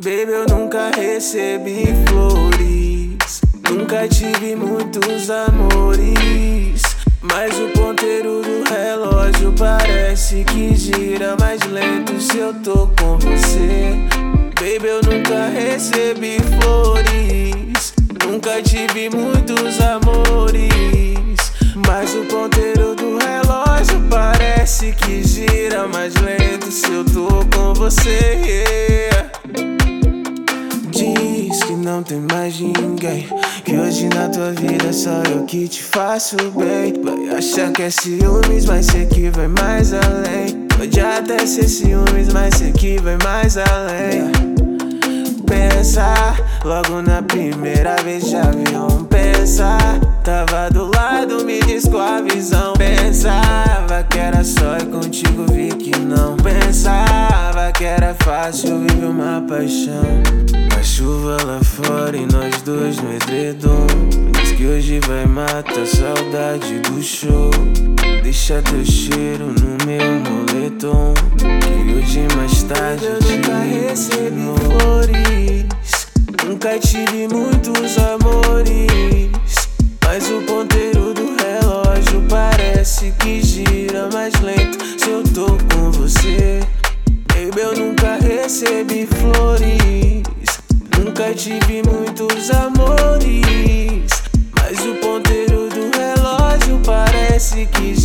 Baby, eu nunca recebi flores. Nunca tive muitos amores. Mas o ponteiro do relógio parece que gira mais lento se eu tô com você. Baby, eu nunca recebi flores. Nunca tive muitos amores. Mas o ponteiro do relógio parece que gira mais lento se eu tô com você. yeah. Não tem mais ninguém. Que hoje na tua vida só eu que te faço bem. Vai achar que é ciúmes, mas sei que vai mais além. Pode até ser ciúmes, mas sei que vai mais além. Pensa, logo na primeira vez já viu pensar. Tava do lado, me diz com a visão. Pensava que era só e contigo vi que não. Pensava que era fácil viver uma paixão. Chuva lá fora e nós dois no edredom. Diz que hoje vai matar a saudade do show. Deixa teu cheiro no meu moletom. Que hoje mais tarde eu nunca recebi flores. Nunca tive muitos amores. Mas o ponteiro do relógio parece que gira mais lento se eu tô com você. Baby, eu nunca recebi flores. Nunca tive muitos amores. Mas o ponteiro do relógio parece que